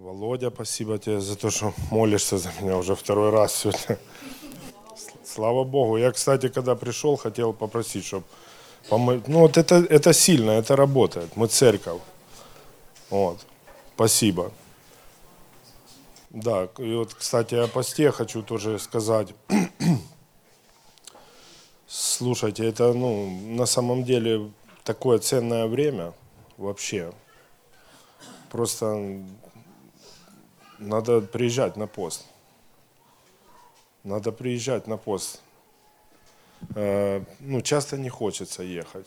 Володя, спасибо тебе за то, что молишься за меня уже второй раз сегодня. Слава Богу. Я, кстати, когда пришел, хотел попросить, чтобы помыть. Ну, вот это, это сильно, это работает. Мы церковь. Вот. Спасибо. Да, и вот, кстати, о посте хочу тоже сказать. Слушайте, это, ну, на самом деле такое ценное время вообще. Просто надо приезжать на пост. Надо приезжать на пост. Э, ну, часто не хочется ехать.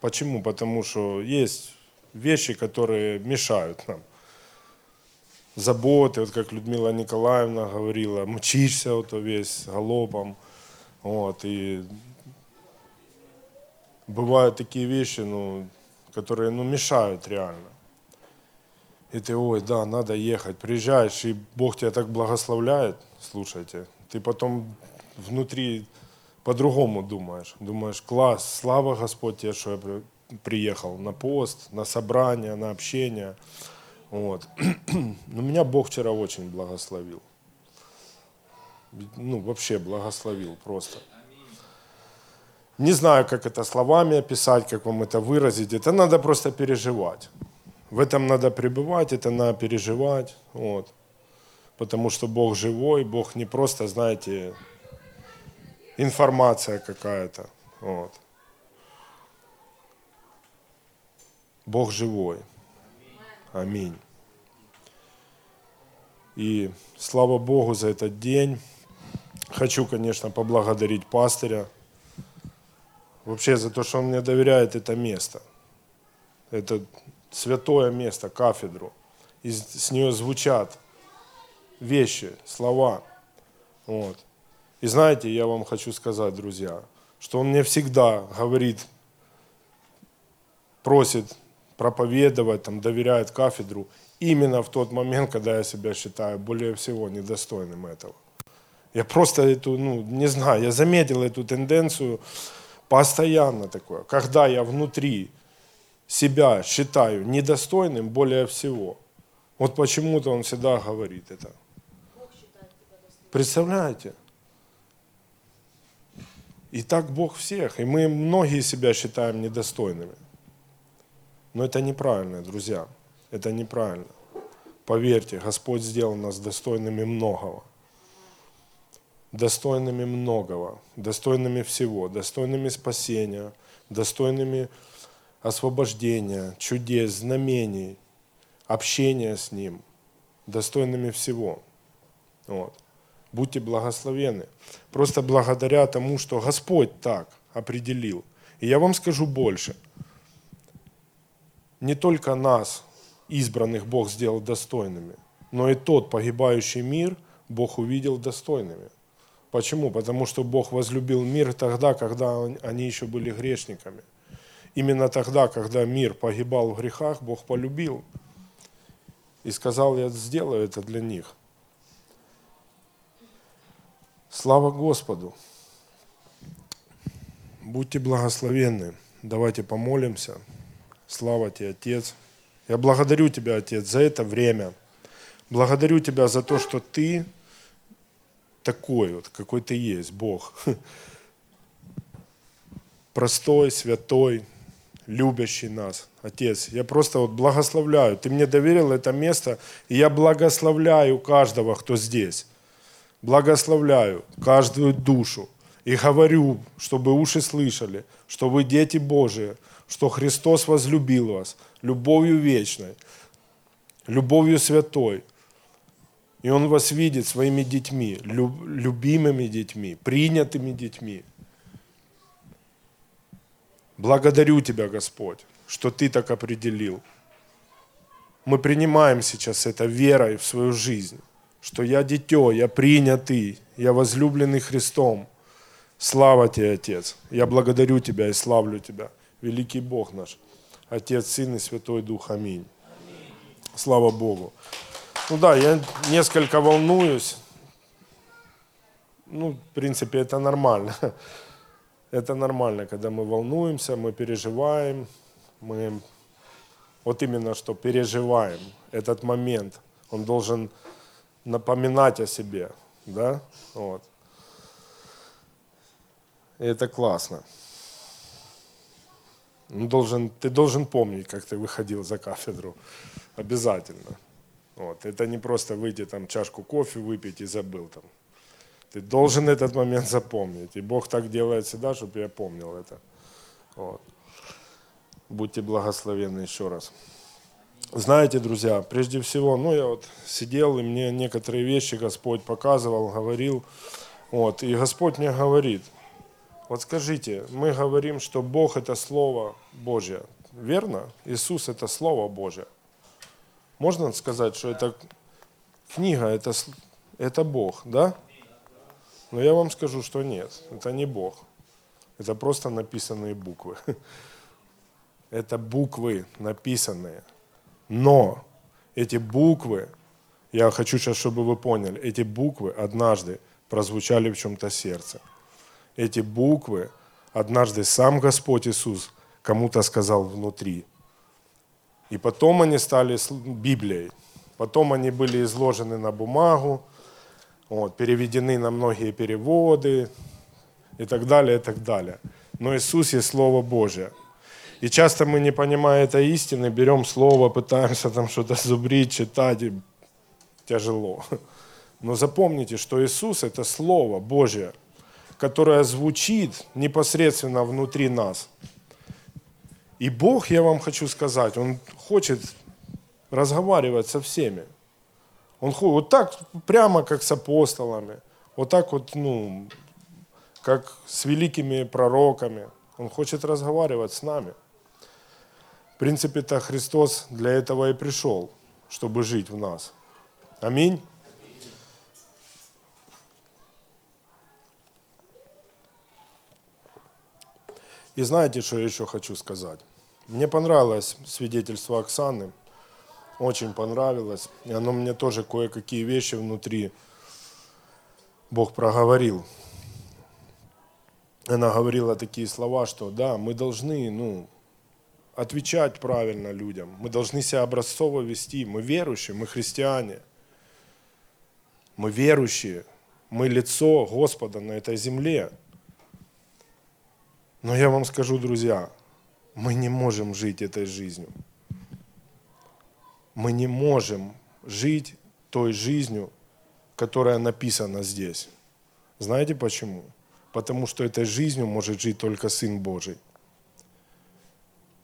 Почему? Потому что есть вещи, которые мешают нам. Заботы, вот как Людмила Николаевна говорила, мчишься вот весь галопом. Вот, и бывают такие вещи, ну, которые ну, мешают реально. И ты, ой, да, надо ехать. Приезжаешь, и Бог тебя так благословляет, слушайте. Ты потом внутри по-другому думаешь. Думаешь, класс, слава Господь тебе, что я приехал на пост, на собрание, на общение. Вот. Но меня Бог вчера очень благословил. Ну, вообще благословил просто. Не знаю, как это словами описать, как вам это выразить. Это надо просто переживать. В этом надо пребывать, это надо переживать. Вот. Потому что Бог живой, Бог не просто, знаете, информация какая-то. Вот. Бог живой. Аминь. И слава Богу за этот день. Хочу, конечно, поблагодарить пастыря. Вообще за то, что он мне доверяет это место. Это святое место, кафедру. И с нее звучат вещи, слова. Вот. И знаете, я вам хочу сказать, друзья, что он мне всегда говорит, просит проповедовать, там, доверяет кафедру именно в тот момент, когда я себя считаю более всего недостойным этого. Я просто эту, ну, не знаю, я заметил эту тенденцию постоянно такое. Когда я внутри себя считаю недостойным более всего. Вот почему-то он всегда говорит это. Представляете? И так Бог всех. И мы многие себя считаем недостойными. Но это неправильно, друзья. Это неправильно. Поверьте, Господь сделал нас достойными многого. Достойными многого. Достойными всего. Достойными спасения. Достойными освобождения, чудес, знамений, общения с Ним, достойными всего. Вот. Будьте благословены. Просто благодаря тому, что Господь так определил. И я вам скажу больше. Не только нас, избранных, Бог сделал достойными, но и тот погибающий мир Бог увидел достойными. Почему? Потому что Бог возлюбил мир тогда, когда они еще были грешниками. Именно тогда, когда мир погибал в грехах, Бог полюбил и сказал, я сделаю это для них. Слава Господу! Будьте благословенны. Давайте помолимся. Слава тебе, Отец. Я благодарю Тебя, Отец, за это время. Благодарю Тебя за то, что Ты такой вот, какой Ты есть, Бог. Простой, святой, любящий нас, Отец. Я просто вот благословляю. Ты мне доверил это место, и я благословляю каждого, кто здесь. Благословляю каждую душу. И говорю, чтобы уши слышали, что вы дети Божии, что Христос возлюбил вас любовью вечной, любовью святой. И Он вас видит своими детьми, любимыми детьми, принятыми детьми. Благодарю Тебя, Господь, что Ты так определил. Мы принимаем сейчас это верой в свою жизнь, что я дитё, я принятый, я возлюбленный Христом. Слава Тебе, Отец. Я благодарю Тебя и славлю Тебя. Великий Бог наш, Отец, Сын и Святой Дух. Аминь. Слава Богу. Ну да, я несколько волнуюсь. Ну, в принципе, это нормально. Это нормально, когда мы волнуемся, мы переживаем, мы вот именно что переживаем этот момент. Он должен напоминать о себе, да? Вот. И это классно. Он должен, ты должен помнить, как ты выходил за кафедру. Обязательно. Вот. Это не просто выйти там чашку кофе выпить и забыл там. Ты должен этот момент запомнить. И Бог так делает всегда, чтобы я помнил это. Вот. Будьте благословенны еще раз. Знаете, друзья, прежде всего, ну я вот сидел, и мне некоторые вещи Господь показывал, говорил. Вот, и Господь мне говорит, вот скажите, мы говорим, что Бог это Слово Божье, верно? Иисус это Слово Божье. Можно сказать, что это книга, это, это Бог, да? Но я вам скажу, что нет, это не Бог. Это просто написанные буквы. Это буквы написанные. Но эти буквы, я хочу сейчас, чтобы вы поняли, эти буквы однажды прозвучали в чем-то сердце. Эти буквы однажды сам Господь Иисус кому-то сказал внутри. И потом они стали Библией. Потом они были изложены на бумагу, вот, переведены на многие переводы и так далее, и так далее. Но Иисус есть Слово Божье. И часто мы, не понимая этой истины, берем Слово, пытаемся там что-то зубрить, читать, и тяжело. Но запомните, что Иисус – это Слово Божье, которое звучит непосредственно внутри нас. И Бог, я вам хочу сказать, Он хочет разговаривать со всеми. Он вот так, прямо как с апостолами, вот так вот, ну, как с великими пророками. Он хочет разговаривать с нами. В принципе-то Христос для этого и пришел, чтобы жить в нас. Аминь. И знаете, что я еще хочу сказать? Мне понравилось свидетельство Оксаны – очень понравилось. И оно мне тоже кое-какие вещи внутри Бог проговорил. Она говорила такие слова, что да, мы должны, ну, отвечать правильно людям. Мы должны себя образцово вести. Мы верующие, мы христиане. Мы верующие. Мы лицо Господа на этой земле. Но я вам скажу, друзья, мы не можем жить этой жизнью мы не можем жить той жизнью, которая написана здесь. Знаете почему? Потому что этой жизнью может жить только Сын Божий.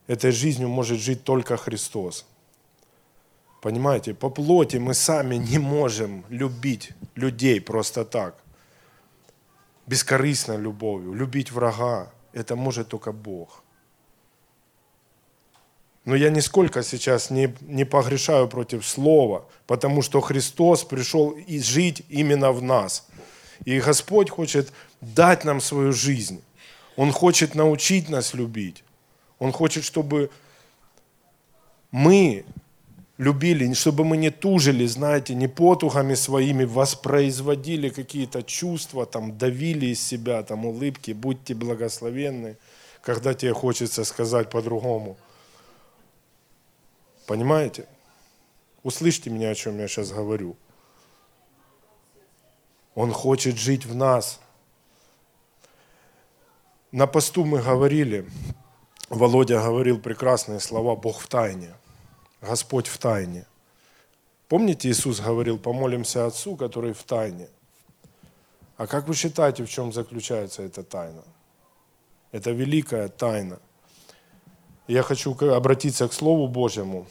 Этой жизнью может жить только Христос. Понимаете, по плоти мы сами не можем любить людей просто так. Бескорыстной любовью, любить врага. Это может только Бог. Но я нисколько сейчас не, не погрешаю против Слова, потому что Христос пришел и жить именно в нас. И Господь хочет дать нам свою жизнь. Он хочет научить нас любить. Он хочет, чтобы мы любили, чтобы мы не тужили, знаете, не потугами своими воспроизводили какие-то чувства, там, давили из себя, там, улыбки, будьте благословенны, когда тебе хочется сказать по-другому – Понимаете? Услышьте меня, о чем я сейчас говорю. Он хочет жить в нас. На посту мы говорили, Володя говорил прекрасные слова «Бог в тайне», «Господь в тайне». Помните, Иисус говорил, помолимся Отцу, который в тайне. А как вы считаете, в чем заключается эта тайна? Это великая тайна. Я хочу обратиться к Слову Божьему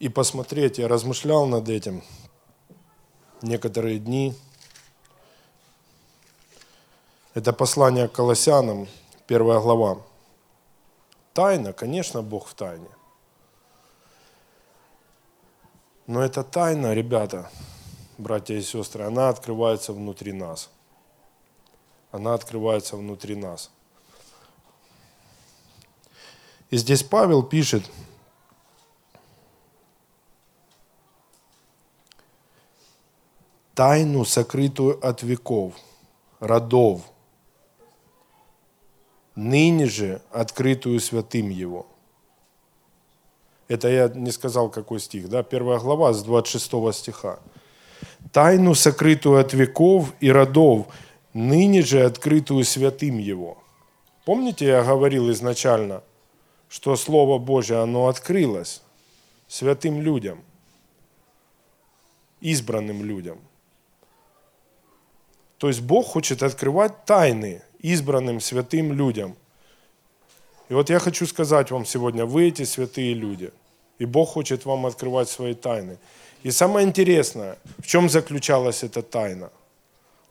и посмотреть. Я размышлял над этим некоторые дни. Это послание к Колоссянам, первая глава. Тайна, конечно, Бог в тайне. Но эта тайна, ребята, братья и сестры, она открывается внутри нас. Она открывается внутри нас. И здесь Павел пишет, тайну, сокрытую от веков, родов, ныне же открытую святым Его. Это я не сказал, какой стих, да? Первая глава с 26 стиха. «Тайну, сокрытую от веков и родов, ныне же открытую святым Его». Помните, я говорил изначально, что Слово Божье, оно открылось святым людям, избранным людям. То есть Бог хочет открывать тайны избранным святым людям. И вот я хочу сказать вам сегодня, вы эти святые люди. И Бог хочет вам открывать свои тайны. И самое интересное, в чем заключалась эта тайна?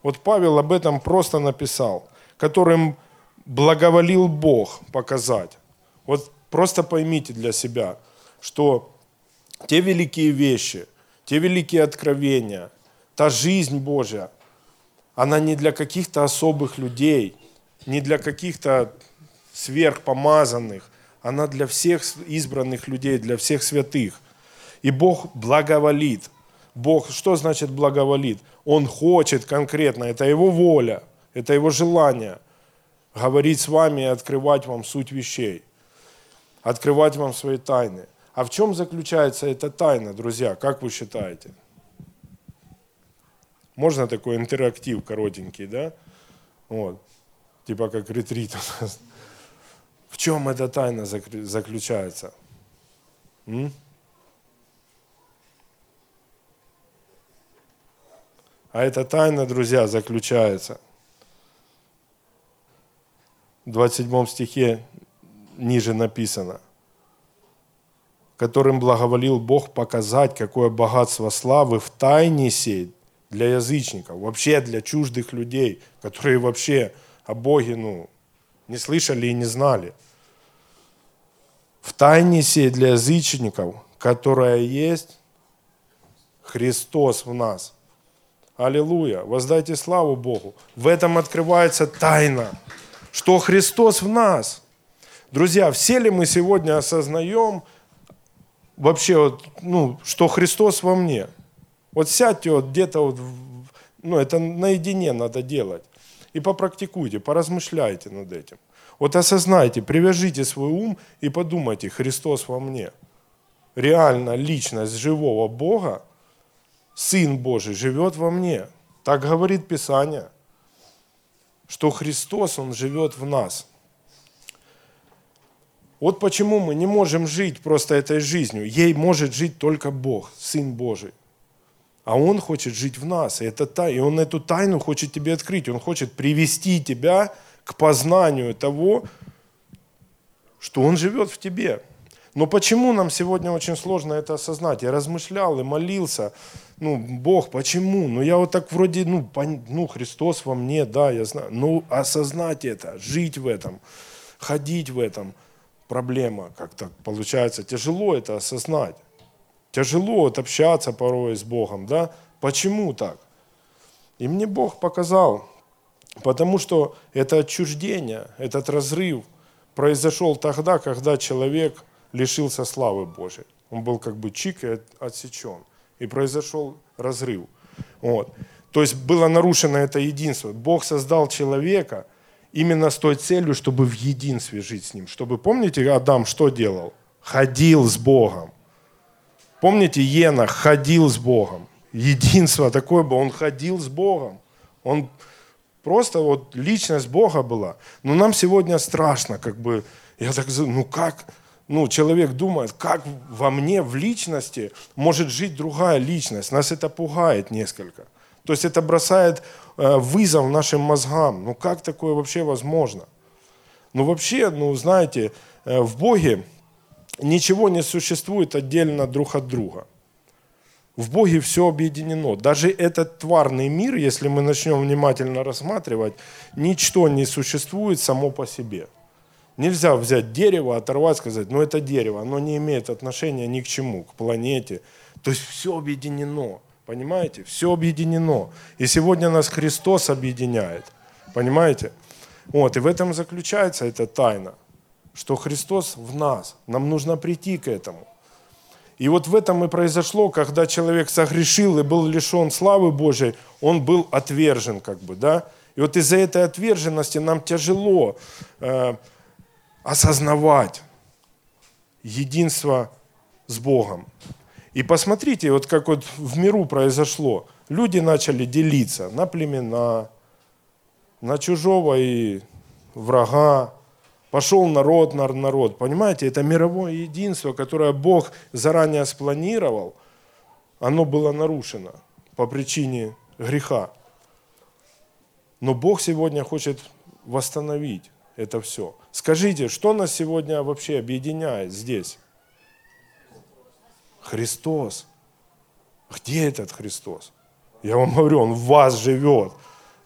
Вот Павел об этом просто написал, которым благоволил Бог показать. Вот просто поймите для себя, что те великие вещи, те великие откровения, та жизнь Божья, она не для каких-то особых людей, не для каких-то сверхпомазанных, она для всех избранных людей, для всех святых. И Бог благоволит. Бог, что значит благоволит? Он хочет конкретно, это Его воля, это Его желание говорить с вами и открывать вам суть вещей, открывать вам свои тайны. А в чем заключается эта тайна, друзья, как вы считаете? Можно такой интерактив коротенький, да? Вот. Типа как ретрит у нас. В чем эта тайна заключается? М? А эта тайна, друзья, заключается. В 27 стихе ниже написано которым благоволил Бог показать, какое богатство славы в тайне сеть для язычников, вообще для чуждых людей, которые вообще о Боге ну, не слышали и не знали. В тайне сеть для язычников, которая есть Христос в нас. Аллилуйя! Воздайте славу Богу. В этом открывается тайна, что Христос в нас. Друзья, все ли мы сегодня осознаем, вообще, вот, ну, что Христос во мне. Вот сядьте вот где-то, вот, ну, это наедине надо делать. И попрактикуйте, поразмышляйте над этим. Вот осознайте, привяжите свой ум и подумайте, Христос во мне. Реально личность живого Бога, Сын Божий живет во мне. Так говорит Писание, что Христос, Он живет в нас. Вот почему мы не можем жить просто этой жизнью. Ей может жить только Бог, Сын Божий. А Он хочет жить в нас. И, это та, и Он эту тайну хочет тебе открыть. Он хочет привести тебя к познанию того, что Он живет в тебе. Но почему нам сегодня очень сложно это осознать? Я размышлял и молился, ну, Бог, почему? Ну, я вот так вроде, ну, пон... ну, Христос во мне, да, я знаю. Ну, осознать это, жить в этом, ходить в этом – проблема как-то получается. Тяжело это осознать. Тяжело вот общаться порой с Богом, да? Почему так? И мне Бог показал, потому что это отчуждение, этот разрыв произошел тогда, когда человек лишился славы Божьей. Он был как бы чик и отсечен. И произошел разрыв. Вот. То есть было нарушено это единство. Бог создал человека – именно с той целью, чтобы в единстве жить с Ним. Чтобы, помните, Адам что делал? Ходил с Богом. Помните, Енах ходил с Богом. Единство такое было, он ходил с Богом. Он просто вот личность Бога была. Но нам сегодня страшно, как бы, я так, ну как, ну, человек думает, как во мне, в личности, может жить другая личность. Нас это пугает несколько. То есть это бросает э, вызов нашим мозгам. Ну как такое вообще возможно? Ну вообще, ну знаете, э, в Боге ничего не существует отдельно друг от друга. В Боге все объединено. Даже этот тварный мир, если мы начнем внимательно рассматривать, ничто не существует само по себе. Нельзя взять дерево, оторвать, сказать, ну это дерево, оно не имеет отношения ни к чему, к планете. То есть все объединено. Понимаете? Все объединено. И сегодня нас Христос объединяет. Понимаете? Вот, и в этом заключается эта тайна, что Христос в нас. Нам нужно прийти к этому. И вот в этом и произошло, когда человек согрешил и был лишен славы Божией, он был отвержен, как бы, да. И вот из-за этой отверженности нам тяжело э, осознавать единство с Богом. И посмотрите, вот как вот в миру произошло. Люди начали делиться на племена, на чужого и врага. Пошел народ на народ. Понимаете, это мировое единство, которое Бог заранее спланировал, оно было нарушено по причине греха. Но Бог сегодня хочет восстановить это все. Скажите, что нас сегодня вообще объединяет здесь? Христос. Где этот Христос? Я вам говорю, Он в вас живет.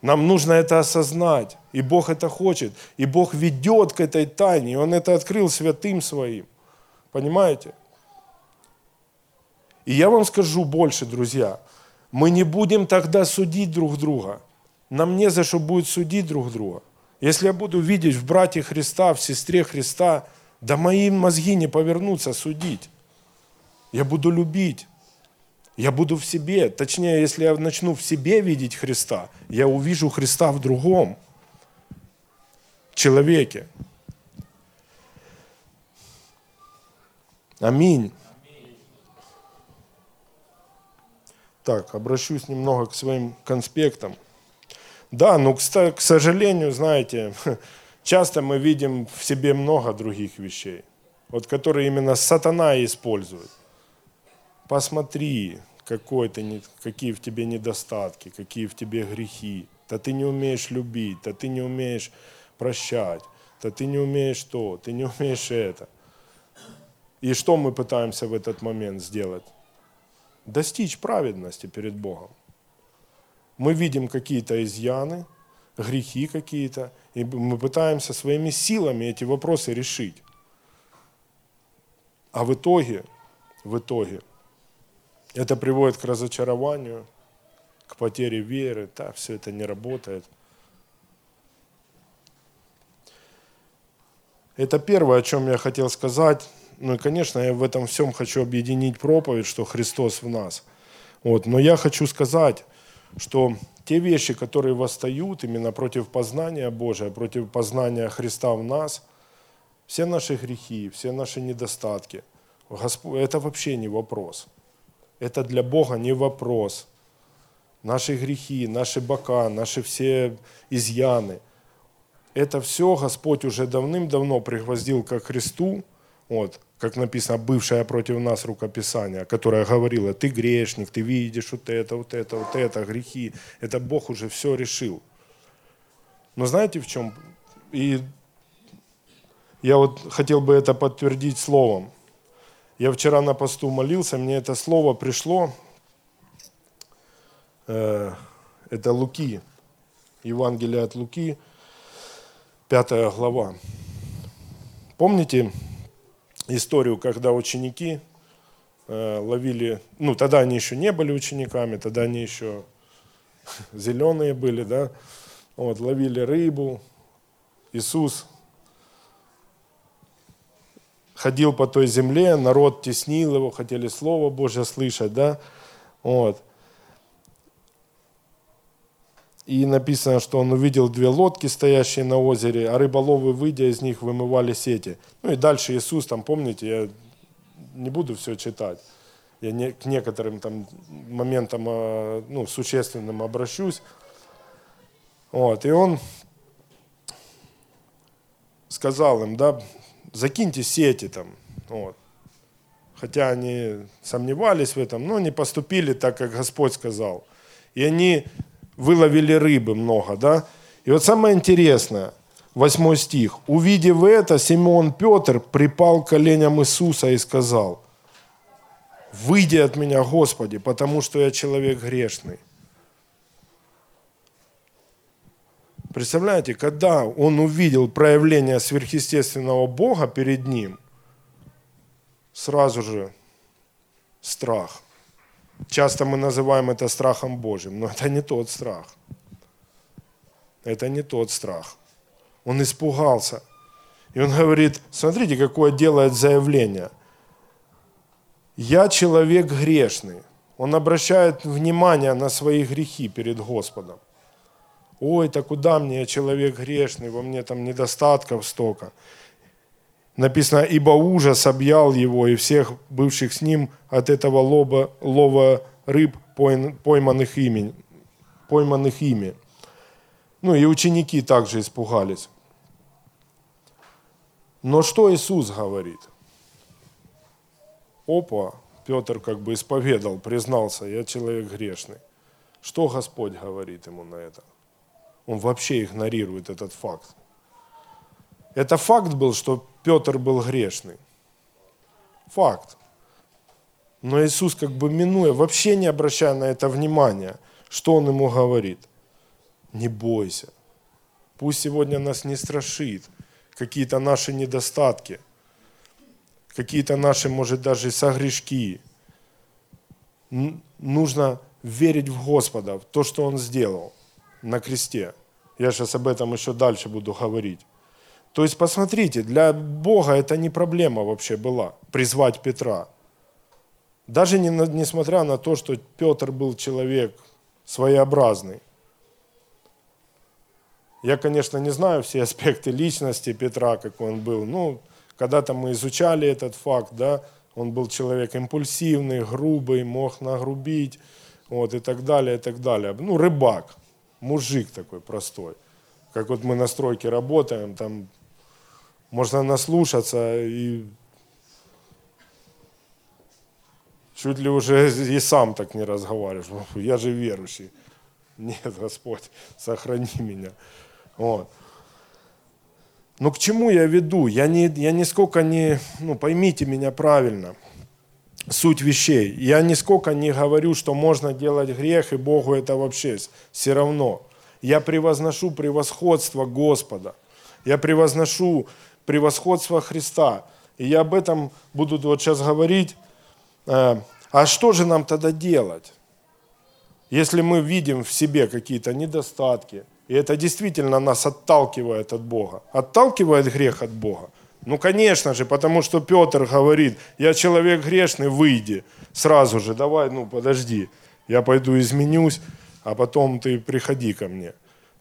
Нам нужно это осознать. И Бог это хочет. И Бог ведет к этой тайне. И Он это открыл святым своим. Понимаете? И я вам скажу больше, друзья. Мы не будем тогда судить друг друга. Нам не за что будет судить друг друга. Если я буду видеть в брате Христа, в сестре Христа, да мои мозги не повернутся судить. Я буду любить. Я буду в себе. Точнее, если я начну в себе видеть Христа, я увижу Христа в другом человеке. Аминь. Так, обращусь немного к своим конспектам. Да, но, к сожалению, знаете, часто мы видим в себе много других вещей, вот которые именно сатана использует. Посмотри, какой ты, какие в тебе недостатки, какие в тебе грехи. Да ты не умеешь любить, да ты не умеешь прощать, да ты не умеешь то, ты не умеешь это. И что мы пытаемся в этот момент сделать? Достичь праведности перед Богом мы видим какие-то изъяны, грехи какие-то, и мы пытаемся своими силами эти вопросы решить. А в итоге, в итоге, это приводит к разочарованию, к потере веры, да, все это не работает. Это первое, о чем я хотел сказать. Ну и, конечно, я в этом всем хочу объединить проповедь, что Христос в нас. Вот. Но я хочу сказать, что те вещи, которые восстают именно против познания Божия, против познания Христа в нас, все наши грехи, все наши недостатки, это вообще не вопрос. Это для Бога не вопрос. Наши грехи, наши бока, наши все изъяны. Это все Господь уже давным-давно пригвоздил ко Христу, вот, как написано, бывшая против нас рукописание, которое говорило, ты грешник, ты видишь вот это, вот это, вот это, грехи. Это Бог уже все решил. Но знаете в чем? И я вот хотел бы это подтвердить словом. Я вчера на посту молился, мне это слово пришло. Э, это Луки, Евангелие от Луки, пятая глава. Помните, историю, когда ученики э, ловили, ну тогда они еще не были учениками, тогда они еще зеленые были, да, вот, ловили рыбу. Иисус ходил по той земле, народ теснил его, хотели Слово Божье слышать, да, вот. И написано, что он увидел две лодки, стоящие на озере, а рыболовы, выйдя из них, вымывали сети. Ну и дальше Иисус, там, помните, я не буду все читать. Я не, к некоторым там моментам а, ну, существенным обращусь. Вот, и он сказал им, да, закиньте сети там. Вот. Хотя они сомневались в этом, но не поступили так, как Господь сказал. И они выловили рыбы много, да? И вот самое интересное, восьмой стих. «Увидев это, Симеон Петр припал к коленям Иисуса и сказал, «Выйди от меня, Господи, потому что я человек грешный». Представляете, когда он увидел проявление сверхъестественного Бога перед ним, сразу же страх – Часто мы называем это страхом Божьим, но это не тот страх. Это не тот страх. Он испугался. И он говорит, смотрите, какое делает заявление. Я человек грешный. Он обращает внимание на свои грехи перед Господом. Ой, так куда мне, я человек грешный, во мне там недостатков столько. написано, ибо ужас объял его и всех бывших с ним от этого лоба, лова рыб, пойманных ими. Пойманных ими. Ну и ученики также испугались. Но что Иисус говорит? Опа, Петр как бы исповедал, признался, я человек грешный. Что Господь говорит ему на это? Он вообще игнорирует этот факт. Это факт был, что Петр был грешный. Факт. Но Иисус как бы минуя, вообще не обращая на это внимания, что Он ему говорит? Не бойся. Пусть сегодня нас не страшит какие-то наши недостатки, какие-то наши, может, даже согрешки. Нужно верить в Господа, в то, что Он сделал на кресте. Я сейчас об этом еще дальше буду говорить. То есть, посмотрите, для Бога это не проблема вообще была, призвать Петра. Даже не, несмотря на то, что Петр был человек своеобразный. Я, конечно, не знаю все аспекты личности Петра, какой он был. Ну, когда-то мы изучали этот факт, да, он был человек импульсивный, грубый, мог нагрубить, вот, и так далее, и так далее. Ну, рыбак, мужик такой простой. Как вот мы на стройке работаем, там можно наслушаться и чуть ли уже и сам так не разговариваешь. Я же верующий. Нет, Господь, сохрани меня. Вот. Но к чему я веду? Я, не, я нисколько не, ну поймите меня правильно, суть вещей. Я нисколько не говорю, что можно делать грех, и Богу это вообще все равно. Я превозношу превосходство Господа. Я превозношу превосходство Христа. И я об этом буду вот сейчас говорить. Э, а что же нам тогда делать? Если мы видим в себе какие-то недостатки, и это действительно нас отталкивает от Бога. Отталкивает грех от Бога. Ну, конечно же, потому что Петр говорит, я человек грешный, выйди. Сразу же, давай, ну, подожди, я пойду изменюсь, а потом ты приходи ко мне.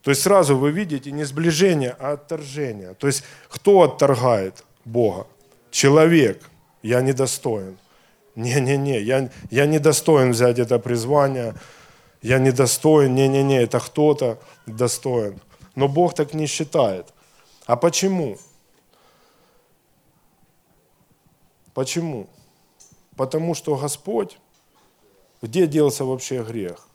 То есть сразу вы видите не сближение, а отторжение. То есть кто отторгает Бога? Человек. Я недостоин. Не-не-не, я, я не достоин взять это призвание. Я не достоин. Не-не-не, это кто-то достоин. Но Бог так не считает. А почему? Почему? Потому что Господь, где делся вообще грех?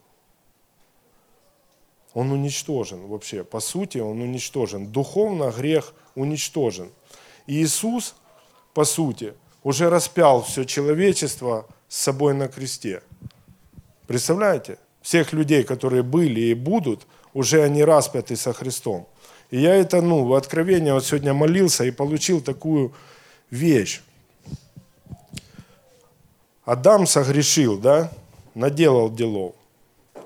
он уничтожен вообще. По сути, он уничтожен. Духовно грех уничтожен. И Иисус, по сути, уже распял все человечество с собой на кресте. Представляете? Всех людей, которые были и будут, уже они распяты со Христом. И я это, ну, в откровении вот сегодня молился и получил такую вещь. Адам согрешил, да, наделал делов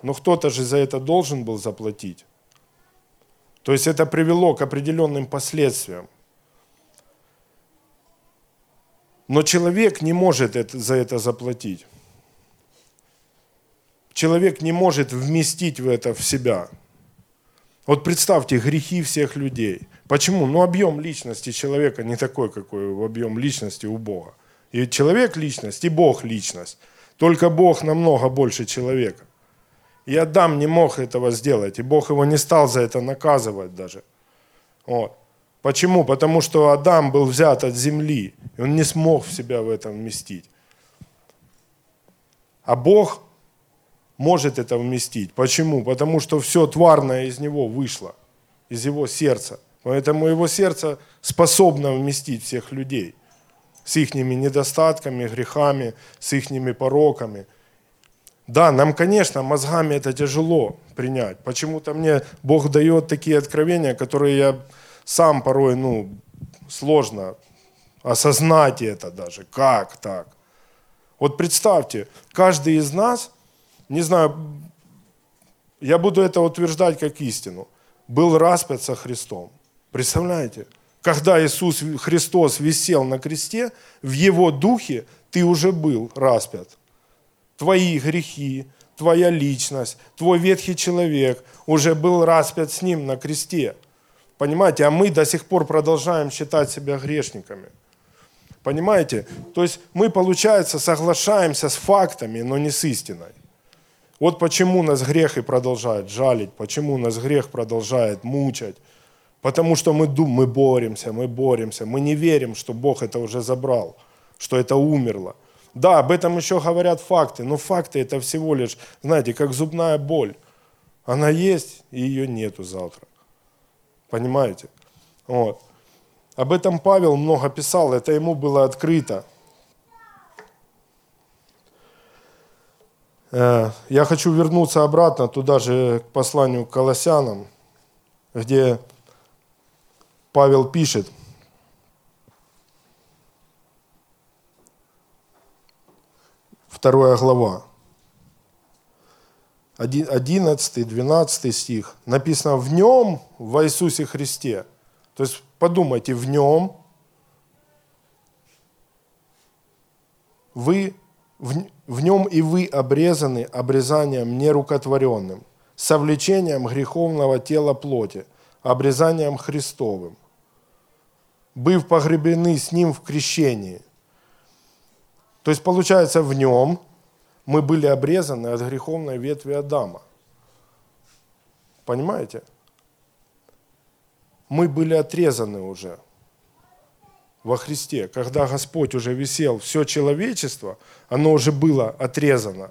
но кто-то же за это должен был заплатить. То есть это привело к определенным последствиям. Но человек не может это, за это заплатить. Человек не может вместить в это в себя. Вот представьте грехи всех людей. Почему? Ну объем личности человека не такой, какой объем личности у Бога. И человек личность, и Бог личность. Только Бог намного больше человека. И Адам не мог этого сделать, и Бог его не стал за это наказывать даже. Вот. Почему? Потому что Адам был взят от земли, и он не смог в себя в этом вместить. А Бог может это вместить. Почему? Потому что все тварное из него вышло, из его сердца. Поэтому его сердце способно вместить всех людей с их недостатками, грехами, с их пороками – да, нам, конечно, мозгами это тяжело принять. Почему-то мне Бог дает такие откровения, которые я сам порой, ну, сложно осознать это даже. Как так? Вот представьте, каждый из нас, не знаю, я буду это утверждать как истину, был распят со Христом. Представляете? Когда Иисус Христос висел на кресте, в Его духе ты уже был распят твои грехи, твоя личность, твой ветхий человек уже был распят с ним на кресте. Понимаете? А мы до сих пор продолжаем считать себя грешниками. Понимаете? То есть мы, получается, соглашаемся с фактами, но не с истиной. Вот почему нас грех и продолжает жалить, почему нас грех продолжает мучать. Потому что мы, дум, мы боремся, мы боремся, мы не верим, что Бог это уже забрал, что это умерло. Да, об этом еще говорят факты, но факты это всего лишь, знаете, как зубная боль. Она есть, и ее нету завтра. Понимаете? Вот. Об этом Павел много писал, это ему было открыто. Э, я хочу вернуться обратно туда же к посланию к Колоссянам, где Павел пишет, вторая глава, 11-12 стих, написано «В нем, в Иисусе Христе». То есть подумайте, в нем вы, в, в нем и вы обрезаны обрезанием нерукотворенным, совлечением греховного тела плоти, обрезанием Христовым, быв погребены с Ним в крещении. То есть, получается, в Нем мы были обрезаны от греховной ветви Адама. Понимаете? мы были отрезаны уже во Христе. Когда Господь уже висел, все человечество, оно уже было отрезано.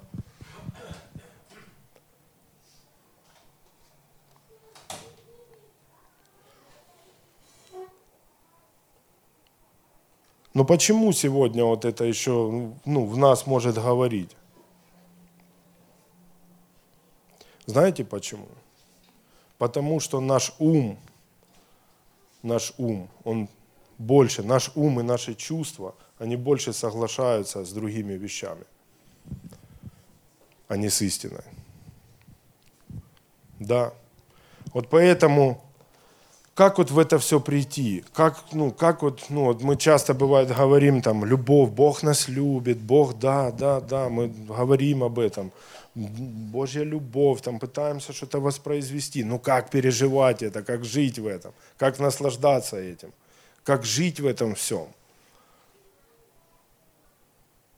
Но почему сегодня вот это еще ну, в нас может говорить? Знаете почему? Потому что наш ум наш ум, он больше, наш ум и наши чувства, они больше соглашаются с другими вещами, а не с истиной. Да. Вот поэтому, как вот в это все прийти? Как, ну, как вот, ну, вот мы часто бывает говорим там, любовь, Бог нас любит, Бог, да, да, да, мы говорим об этом. Божья любовь, там пытаемся что-то воспроизвести. Ну как переживать это, как жить в этом, как наслаждаться этим, как жить в этом всем.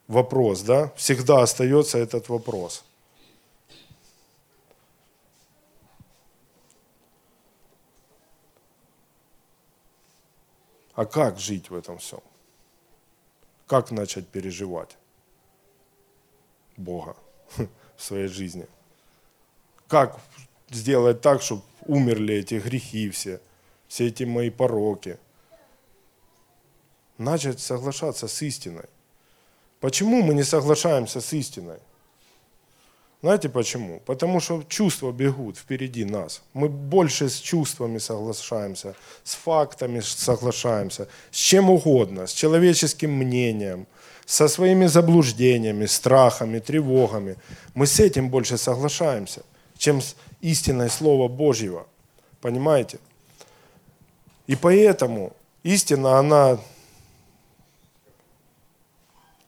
Вопрос, да? Всегда остается этот вопрос. А как жить в этом всем? Как начать переживать Бога? в своей жизни. Как сделать так, чтобы умерли эти грехи все, все эти мои пороки. Начать соглашаться с истиной. Почему мы не соглашаемся с истиной? Знаете почему? Потому что чувства бегут впереди нас. Мы больше с чувствами соглашаемся, с фактами соглашаемся, с чем угодно, с человеческим мнением – со своими заблуждениями, страхами, тревогами. Мы с этим больше соглашаемся, чем с истиной Слова Божьего. Понимаете? И поэтому истина, она,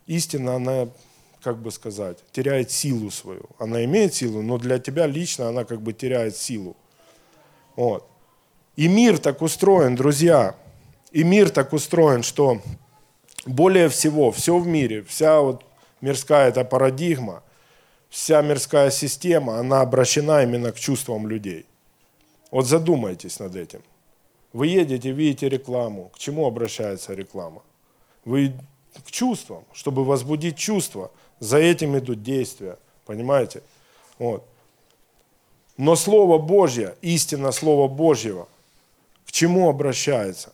истина, она, как бы сказать, теряет силу свою. Она имеет силу, но для тебя лично она как бы теряет силу. Вот. И мир так устроен, друзья. И мир так устроен, что более всего, все в мире, вся вот мирская эта парадигма, вся мирская система, она обращена именно к чувствам людей. Вот задумайтесь над этим. Вы едете, видите рекламу. К чему обращается реклама? Вы к чувствам, чтобы возбудить чувства. За этим идут действия. Понимаете? Вот. Но Слово Божье, истина Слова Божьего, к чему обращается?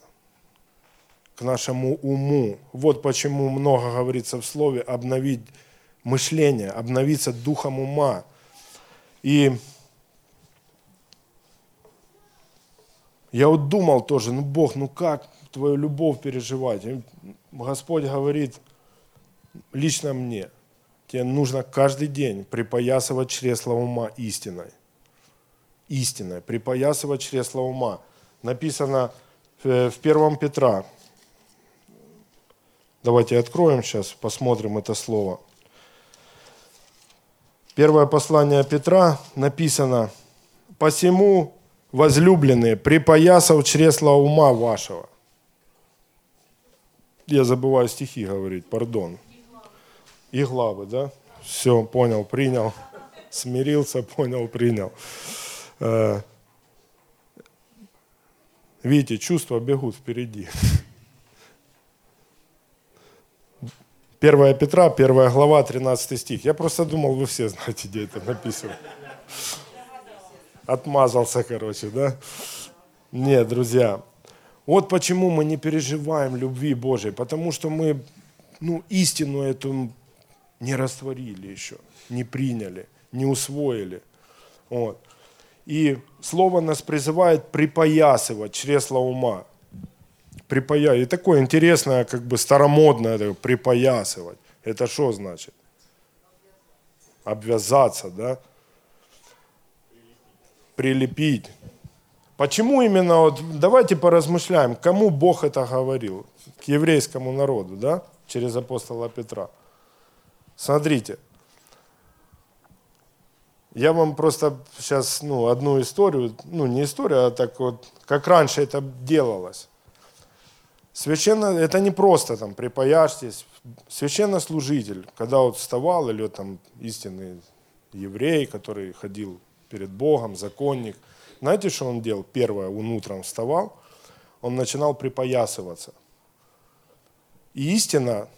к нашему уму. Вот почему много говорится в слове обновить мышление, обновиться духом ума. И я вот думал тоже, ну Бог, ну как твою любовь переживать? И Господь говорит лично мне, тебе нужно каждый день припоясывать чресло ума истиной. Истиной, припоясывать чресло ума. Написано в 1 Петра, Давайте откроем сейчас, посмотрим это слово. Первое послание Петра написано, «Посему возлюбленные, припоясав чресла ума вашего. Я забываю стихи говорить, пардон. И главы, да? Все, понял, принял. Смирился, понял, принял. Э, видите, чувства бегут впереди. 1 Петра, 1 глава, 13 стих. Я просто думал, вы все знаете, где это написано. Отмазался, короче, да? Нет, друзья. Вот почему мы не переживаем любви Божьей. Потому что мы ну, истину эту не растворили еще, не приняли, не усвоили. Вот. И Слово нас призывает припоясывать чресла ума. Припоя... И такое интересное, как бы старомодное, это, припоясывать. Это что значит? Обвязаться, да? прилепить. Почему именно, вот, давайте поразмышляем, кому Бог это говорил? К еврейскому народу, да? Через апостола Петра. Смотрите, я вам просто сейчас ну, одну историю, ну не историю, а так вот, как раньше это делалось. Священно, это не просто там припаяшьтесь. Священнослужитель, когда вот вставал, или вот, там истинный еврей, который ходил перед Богом, законник. Знаете, что он делал? Первое, он утром вставал, он начинал припоясываться. И истина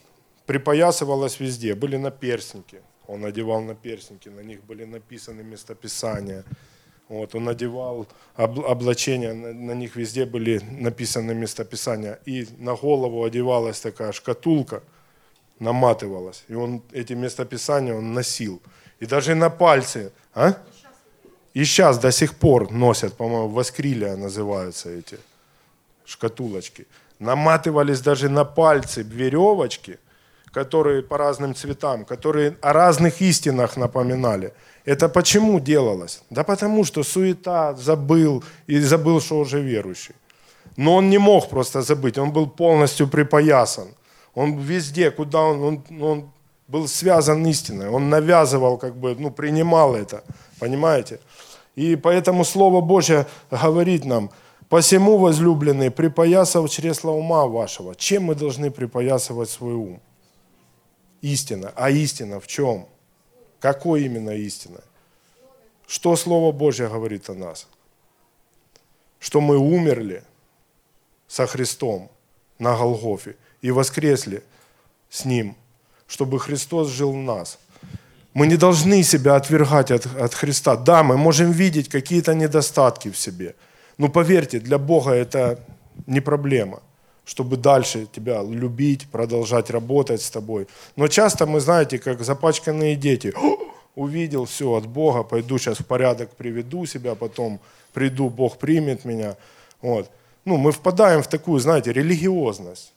припоясывалась везде. Были наперстники. Он надевал наперстники, на них были написаны местописания. Вот, он надевал облачения, на них везде были написаны местописания. И на голову одевалась такая шкатулка, наматывалась. И он эти местописания он носил. И даже на пальцы. А? И сейчас до сих пор носят, по-моему, воскрилия называются эти шкатулочки. Наматывались даже на пальцы веревочки, которые по разным цветам, которые о разных истинах напоминали. Это почему делалось? Да потому что суета, забыл, и забыл, что уже верующий. Но он не мог просто забыть, он был полностью припоясан. Он везде, куда он, он, он был связан истиной, он навязывал, как бы, ну, принимал это, понимаете? И поэтому Слово Божье говорит нам, посему, возлюбленные, припоясав чресла ума вашего. Чем мы должны припоясывать свой ум? Истина. А истина в чем? Какой именно истина? Что Слово Божье говорит о нас? Что мы умерли со Христом на Голгофе и воскресли с Ним, чтобы Христос жил в нас – мы не должны себя отвергать от, от Христа. Да, мы можем видеть какие-то недостатки в себе. Но поверьте, для Бога это не проблема, чтобы дальше тебя любить, продолжать работать с тобой. Но часто мы, знаете, как запачканные дети. Увидел все от Бога, пойду сейчас в порядок приведу себя, потом приду, Бог примет меня. Вот. Ну, мы впадаем в такую, знаете, религиозность.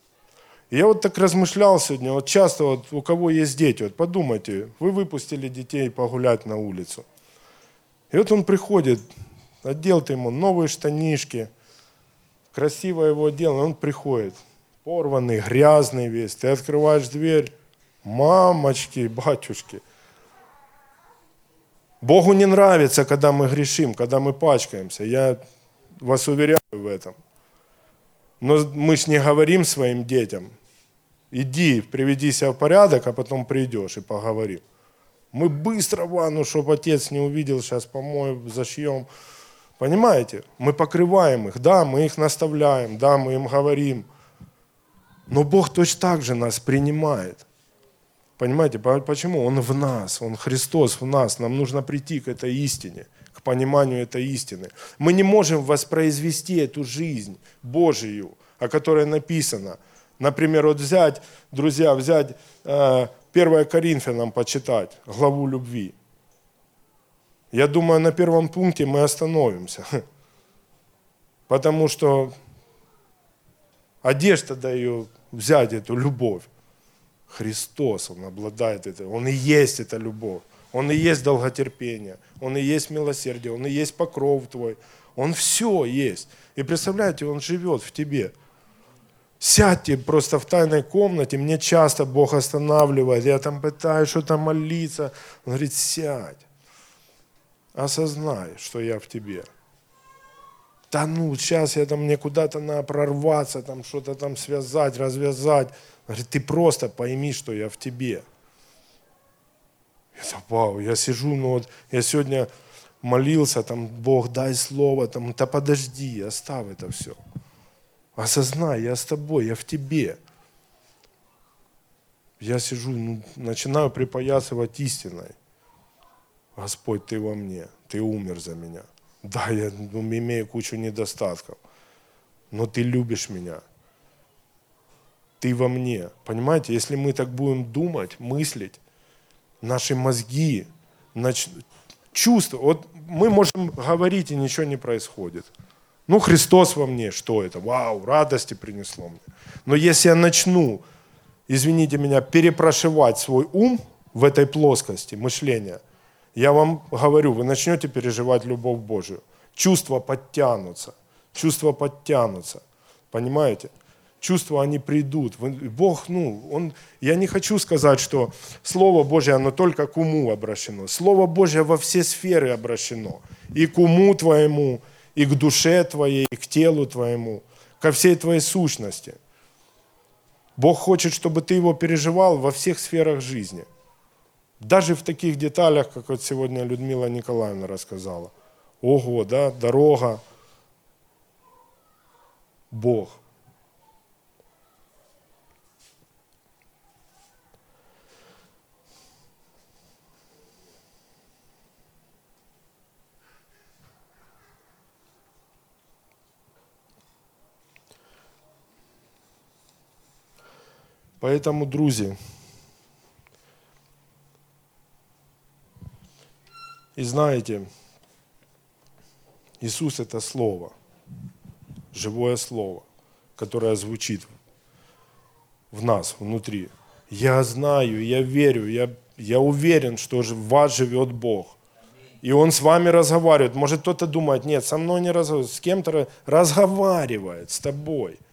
Я вот так размышлял сегодня, вот часто вот у кого есть дети, вот подумайте, вы выпустили детей погулять на улицу. И вот он приходит, одел ты ему новые штанишки, красиво его и он приходит, порванный, грязный весь. Ты открываешь дверь, мамочки, батюшки. Богу не нравится, когда мы грешим, когда мы пачкаемся. Я вас уверяю в этом. Но мы ж не говорим своим детям – иди, приведи себя в порядок, а потом придешь и поговорим. Мы быстро ванну, чтобы отец не увидел, сейчас помоем, зашьем. Понимаете? Мы покрываем их, да, мы их наставляем, да, мы им говорим. Но Бог точно так же нас принимает. Понимаете, почему? Он в нас, Он Христос в нас. Нам нужно прийти к этой истине, к пониманию этой истины. Мы не можем воспроизвести эту жизнь Божию, о которой написано – Например, вот взять, друзья, взять 1 э, Коринфянам почитать, главу любви. Я думаю, на первом пункте мы остановимся. Потому что одежда дает взять эту любовь. Христос, Он обладает этой, Он и есть эта любовь. Он и есть долготерпение, Он и есть милосердие, Он и есть покров твой. Он все есть. И представляете, Он живет в тебе – Сядьте просто в тайной комнате, мне часто Бог останавливает, я там пытаюсь что-то молиться. Он говорит, сядь, осознай, что я в тебе. да ну, сейчас я там, мне куда-то надо прорваться, там что-то там связать, развязать. Говорит, ты просто пойми, что я в тебе. Я вау, я сижу, ну вот, я сегодня молился, там, Бог, дай слово, там, да подожди, оставь это все. Осознай, я с тобой, я в тебе. Я сижу, ну, начинаю припоясывать истиной. Господь, Ты во мне, Ты умер за меня. Да, я ну, имею кучу недостатков, но Ты любишь меня. Ты во мне. Понимаете, если мы так будем думать, мыслить, наши мозги, нач... чувства, вот мы можем говорить, и ничего не происходит. Ну, Христос во мне, что это? Вау, радости принесло мне. Но если я начну, извините меня, перепрошивать свой ум в этой плоскости мышления, я вам говорю, вы начнете переживать любовь Божию. Чувства подтянутся, чувства подтянутся. Понимаете? чувства, они придут. Бог, ну, он, я не хочу сказать, что Слово Божье, оно только к уму обращено. Слово Божье во все сферы обращено. И к уму твоему, и к душе твоей, и к телу твоему, ко всей твоей сущности. Бог хочет, чтобы ты его переживал во всех сферах жизни. Даже в таких деталях, как вот сегодня Людмила Николаевна рассказала. Ого, да, дорога, Бог – Поэтому, друзі, и знаете, Иисус это Слово, живое Слово, которое звучит в нас, внутри. Я знаю, я верю, я, я уверен, что в вас живет Бог. И Он с вами разговаривает. Может кто-то думает, нет, со мной не разговаривает, с кем-то разговаривает, с тобой –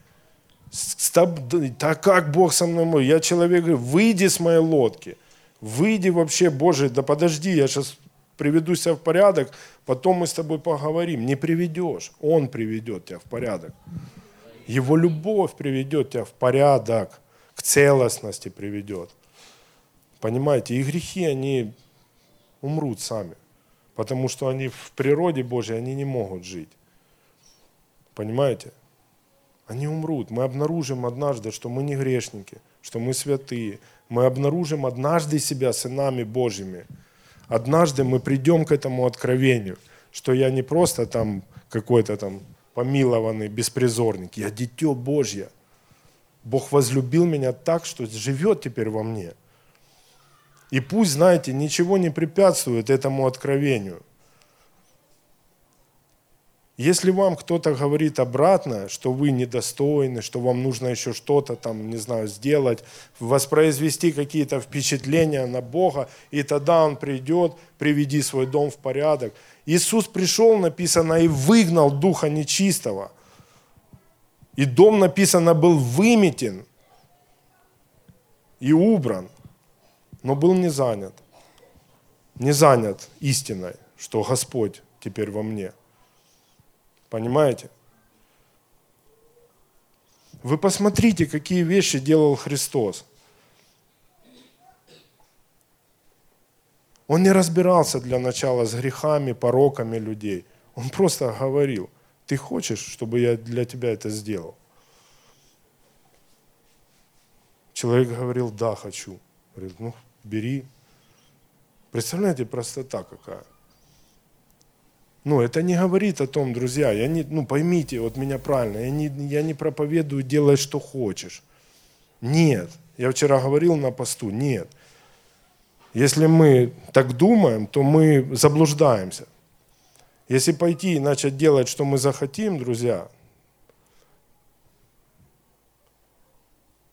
так как Бог со мной? Я человек, говорю, выйди с моей лодки. Выйди вообще, Боже, да подожди, я сейчас приведу себя в порядок, потом мы с тобой поговорим. Не приведешь, Он приведет тебя в порядок. Его любовь приведет тебя в порядок, к целостности приведет. Понимаете, и грехи, они умрут сами, потому что они в природе Божьей, они не могут жить. Понимаете? они умрут. Мы обнаружим однажды, что мы не грешники, что мы святые. Мы обнаружим однажды себя сынами Божьими. Однажды мы придем к этому откровению, что я не просто там какой-то там помилованный беспризорник, я дитё Божье. Бог возлюбил меня так, что живет теперь во мне. И пусть, знаете, ничего не препятствует этому откровению. Если вам кто-то говорит обратно, что вы недостойны, что вам нужно еще что-то там, не знаю, сделать, воспроизвести какие-то впечатления на Бога, и тогда Он придет, приведи свой дом в порядок. Иисус пришел, написано, и выгнал духа нечистого. И дом, написано, был выметен и убран, но был не занят. Не занят истиной, что Господь теперь во мне – Понимаете? Вы посмотрите, какие вещи делал Христос. Он не разбирался для начала с грехами, пороками людей. Он просто говорил, ты хочешь, чтобы я для тебя это сделал? Человек говорил, да, хочу. Говорит, ну, бери. Представляете, простота какая. Ну, это не говорит о том, друзья, я не, ну, поймите вот меня правильно, я не, я не проповедую «делай, что хочешь». Нет. Я вчера говорил на посту, нет. Если мы так думаем, то мы заблуждаемся. Если пойти и начать делать, что мы захотим, друзья,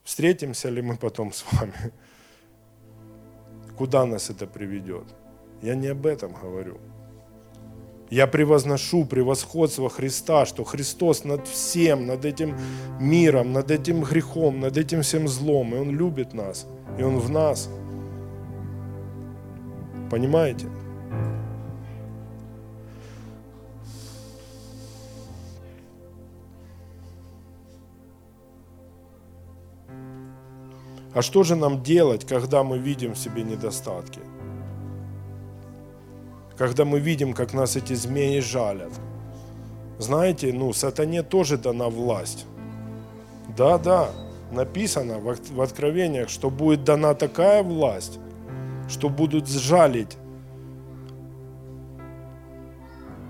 встретимся ли мы потом с вами? Куда нас это приведет? Я не об этом говорю. Я превозношу превосходство Христа, что Христос над всем, над этим миром, над этим грехом, над этим всем злом. И Он любит нас, и Он в нас. Понимаете? А что же нам делать, когда мы видим в себе недостатки? Когда мы видим, как нас эти змеи жалят. Знаете, ну, сатане тоже дана власть. Да, да, написано в Откровениях, что будет дана такая власть, что будут сжалить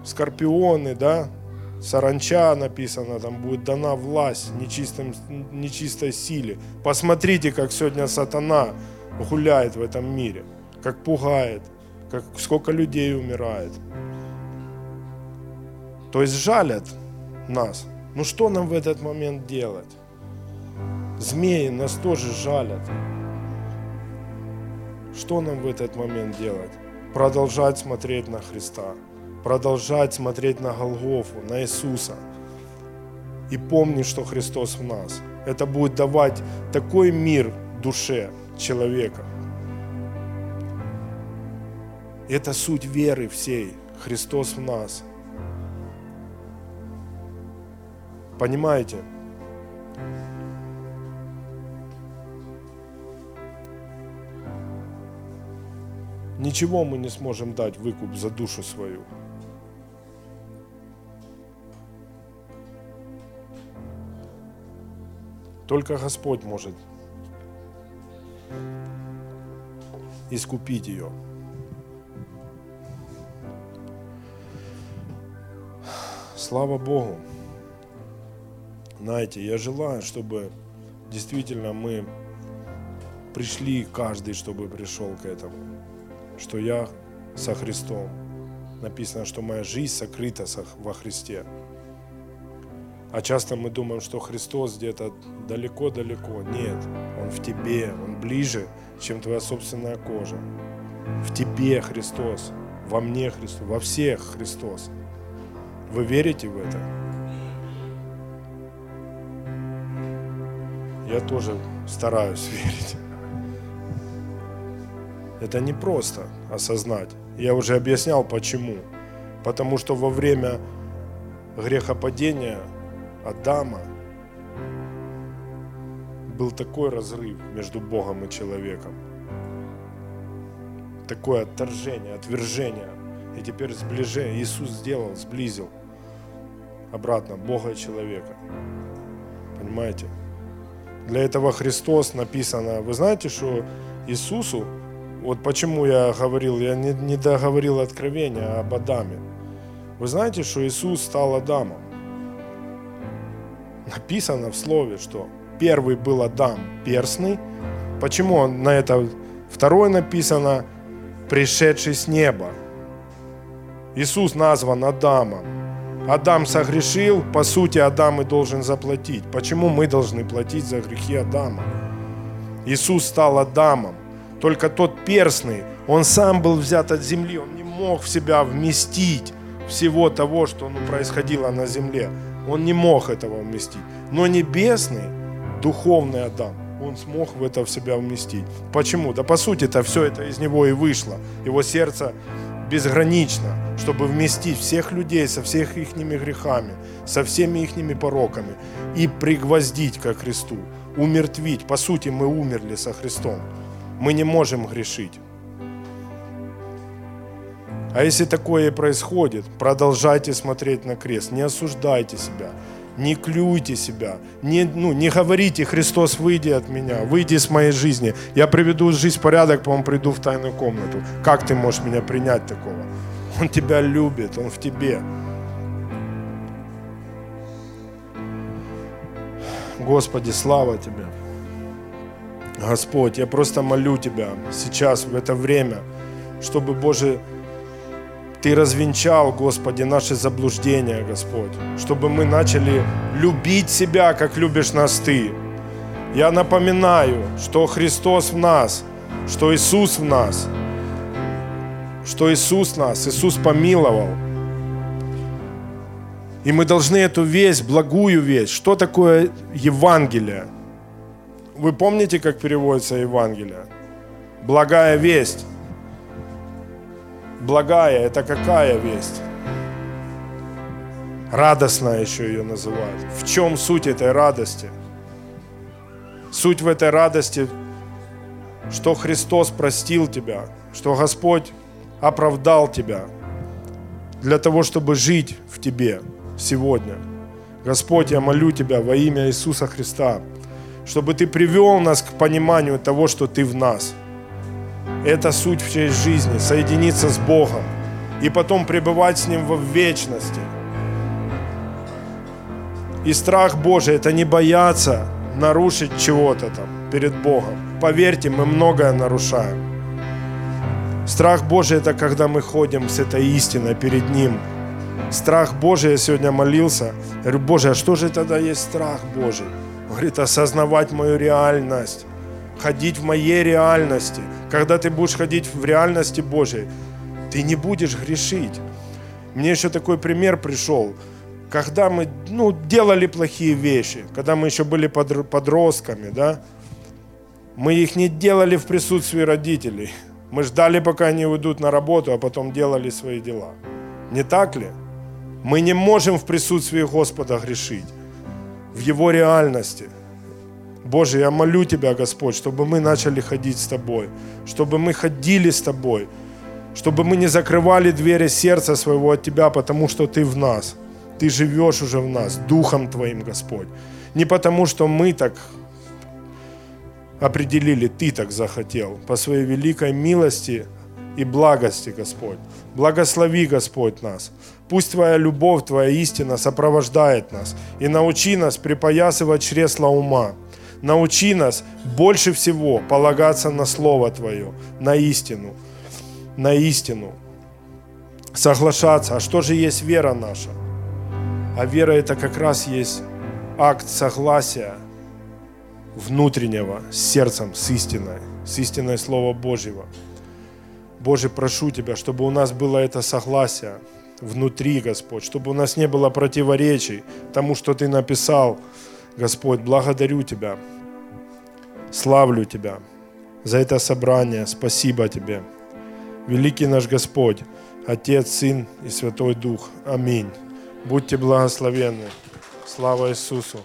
скорпионы, да, саранча написано, там будет дана власть нечистым, нечистой силе. Посмотрите, как сегодня сатана гуляет в этом мире, как пугает, как, сколько людей умирает. То есть жалят нас. Ну что нам в этот момент делать? Змеи нас тоже жалят. Что нам в этот момент делать? Продолжать смотреть на Христа продолжать смотреть на Голгофу, на Иисуса и помнить, что Христос в нас. Это будет давать такой мир душе человека. Это суть веры всей. Христос в нас. Понимаете? Ничего мы не сможем дать выкуп за душу свою. Только Господь может искупить ее. Слава Богу. Знаете, я желаю, чтобы действительно мы пришли, каждый, чтобы пришел к этому, что я со Христом. Написано, что моя жизнь сокрыта во Христе. А часто мы думаем, что Христос где-то далеко-далеко. Нет, Он в тебе, Он ближе, чем твоя собственная кожа. В тебе Христос, во мне Христос, во всех Христос. Вы верите в это? Я тоже стараюсь верить. Это не просто осознать. Я уже объяснял почему. Потому что во время грехопадения Адама был такой разрыв между Богом и человеком. Такое отторжение, отвержение. И теперь сближение. Иисус сделал, сблизил обратно Бога и человека. Понимаете? Для этого Христос написано. Вы знаете, что Иисусу, вот почему я говорил, я не, не договорил откровения об Адаме. Вы знаете, что Иисус стал Адамом? написано в слове, что первый был Адам перстный. Почему он на это второе написано пришедший с неба? Иисус назван Адамом. Адам согрешил, по сути, Адам и должен заплатить. Почему мы должны платить за грехи Адама? Иисус стал Адамом. Только тот перстный, он сам был взят от земли, он не мог в себя вместить всего того, что ну, происходило на земле. Он не мог этого вместить. Но небесный, духовный Адам, он смог в это в себя вместить. Почему? Да по сути это все это из него и вышло. Его сердце безгранично, чтобы вместить всех людей со всех их грехами, со всеми их пороками и пригвоздить ко Христу, умертвить. По сути, мы умерли со Христом. Мы не можем грешить. А если такое происходит, продолжайте смотреть на крест, не осуждайте себя, не клюйте себя, не, ну, не говорите, Христос, выйди от меня, выйди из моей жизни, я приведу жизнь в порядок, потом приду в тайную комнату. Как ты можешь меня принять такого? Он тебя любит, Он в тебе. Господи, слава Тебе. Господь, я просто молю Тебя сейчас, в это время, чтобы, Боже, ты развенчал, Господи, наши заблуждения, Господь, чтобы мы начали любить себя, как любишь нас Ты. Я напоминаю, что Христос в нас, что Иисус в нас, что Иисус нас, Иисус помиловал. И мы должны эту весть, благую весть, что такое Евангелие? Вы помните, как переводится Евангелие? Благая весть. Благая – это какая весть? Радостная еще ее называют. В чем суть этой радости? Суть в этой радости что Христос простил тебя, что Господь оправдал тебя для того, чтобы жить в тебе сегодня. Господь, я молю Тебя во имя Иисуса Христа, чтобы Ты привел нас к пониманию того, что Ты в нас. Это суть всей жизни, соединиться с Богом и потом пребывать с Ним в вечности. И страх Божий – это не бояться нарушить чего-то там перед Богом. Поверьте, мы многое нарушаем. Страх Божий – это когда мы ходим с этой истиной перед Ним. Страх Божий, я сегодня молился. Говорю, Боже, а что же тогда есть страх Божий? Он говорит, осознавать мою реальность, ходить в моей реальности. Когда ты будешь ходить в реальности Божией, ты не будешь грешить. Мне еще такой пример пришел. Когда мы ну, делали плохие вещи, когда мы еще были подростками, да, мы их не делали в присутствии родителей. Мы ждали, пока они уйдут на работу, а потом делали свои дела. Не так ли? Мы не можем в присутствии Господа грешить, в Его реальности. Боже, я молю Тебя, Господь, чтобы мы начали ходить с Тобой, чтобы мы ходили с Тобой, чтобы мы не закрывали двери сердца своего от Тебя, потому что Ты в нас. Ты живешь уже в нас, Духом Твоим, Господь. Не потому, что мы так определили, Ты так захотел, по своей великой милости и благости, Господь. Благослови, Господь, нас. Пусть Твоя любовь, Твоя истина сопровождает нас. И научи нас припоясывать чресла ума. Научи нас больше всего полагаться на Слово Твое, на истину. На истину. Соглашаться. А что же есть вера наша? А вера это как раз есть акт согласия внутреннего с сердцем, с истиной, с истиной Слова Божьего. Боже, прошу Тебя, чтобы у нас было это согласие внутри, Господь, чтобы у нас не было противоречий тому, что Ты написал. Господь, благодарю Тебя, славлю Тебя за это собрание. Спасибо Тебе. Великий наш Господь, Отец, Сын и Святой Дух. Аминь. Будьте благословенны. Слава Иисусу.